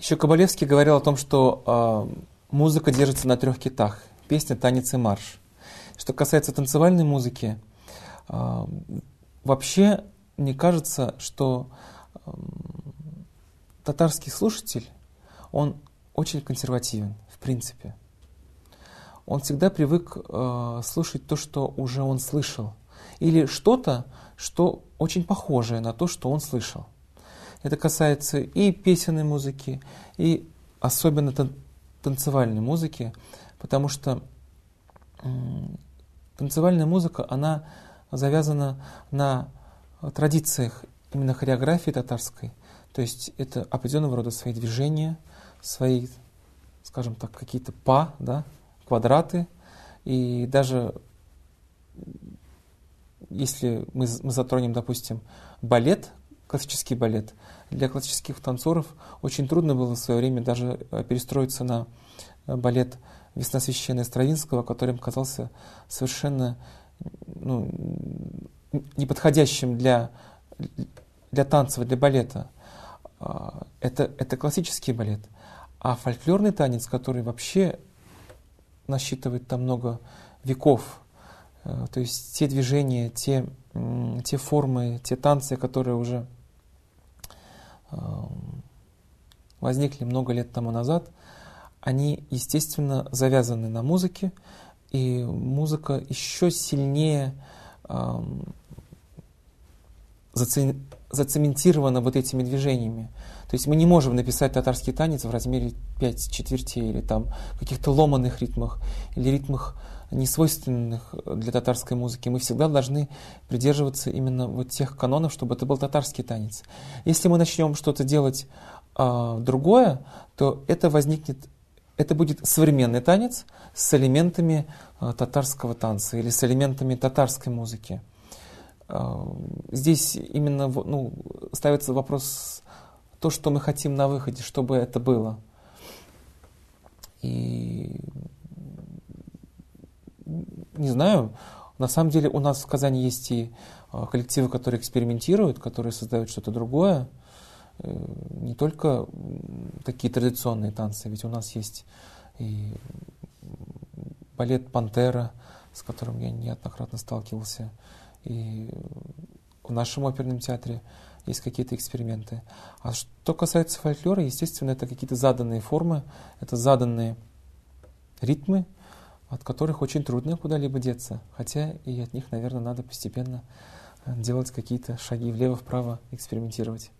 Еще Кабалевский говорил о том, что э, музыка держится на трех китах. Песня, танец и марш. Что касается танцевальной музыки, э, вообще мне кажется, что э, татарский слушатель, он очень консервативен, в принципе. Он всегда привык э, слушать то, что уже он слышал. Или что-то, что очень похожее на то, что он слышал. Это касается и песенной музыки, и особенно танцевальной музыки, потому что танцевальная музыка, она завязана на традициях именно хореографии татарской. То есть это определенного рода свои движения, свои, скажем так, какие-то па, да, квадраты. И даже если мы, мы затронем, допустим, балет, классический балет, для классических танцоров очень трудно было в свое время даже э, перестроиться на э, балет «Весна священная» Стравинского, который им казался совершенно ну, неподходящим для, для танцев, для балета. А, это, это классический балет. А фольклорный танец, который вообще насчитывает там много веков, э, то есть те движения, те, те формы, те танцы, которые уже Эм, возникли много лет тому назад, они, естественно, завязаны на музыке, и музыка еще сильнее эм, зацементирована вот этими движениями. То есть мы не можем написать татарский танец в размере 5 четвертей или там каких-то ломаных ритмах или ритмах несвойственных для татарской музыки. Мы всегда должны придерживаться именно вот тех канонов, чтобы это был татарский танец. Если мы начнем что-то делать а, другое, то это возникнет, это будет современный танец с элементами а, татарского танца или с элементами татарской музыки. А, здесь именно ну, ставится вопрос то, что мы хотим на выходе, чтобы это было. И не знаю, на самом деле у нас в Казани есть и а, коллективы, которые экспериментируют, которые создают что-то другое. Э, не только такие традиционные танцы, ведь у нас есть и балет «Пантера», с которым я неоднократно сталкивался, и в нашем оперном театре есть какие-то эксперименты. А что касается фольклора, естественно, это какие-то заданные формы, это заданные ритмы, от которых очень трудно куда-либо деться. Хотя и от них, наверное, надо постепенно э, делать какие-то шаги влево-вправо, экспериментировать.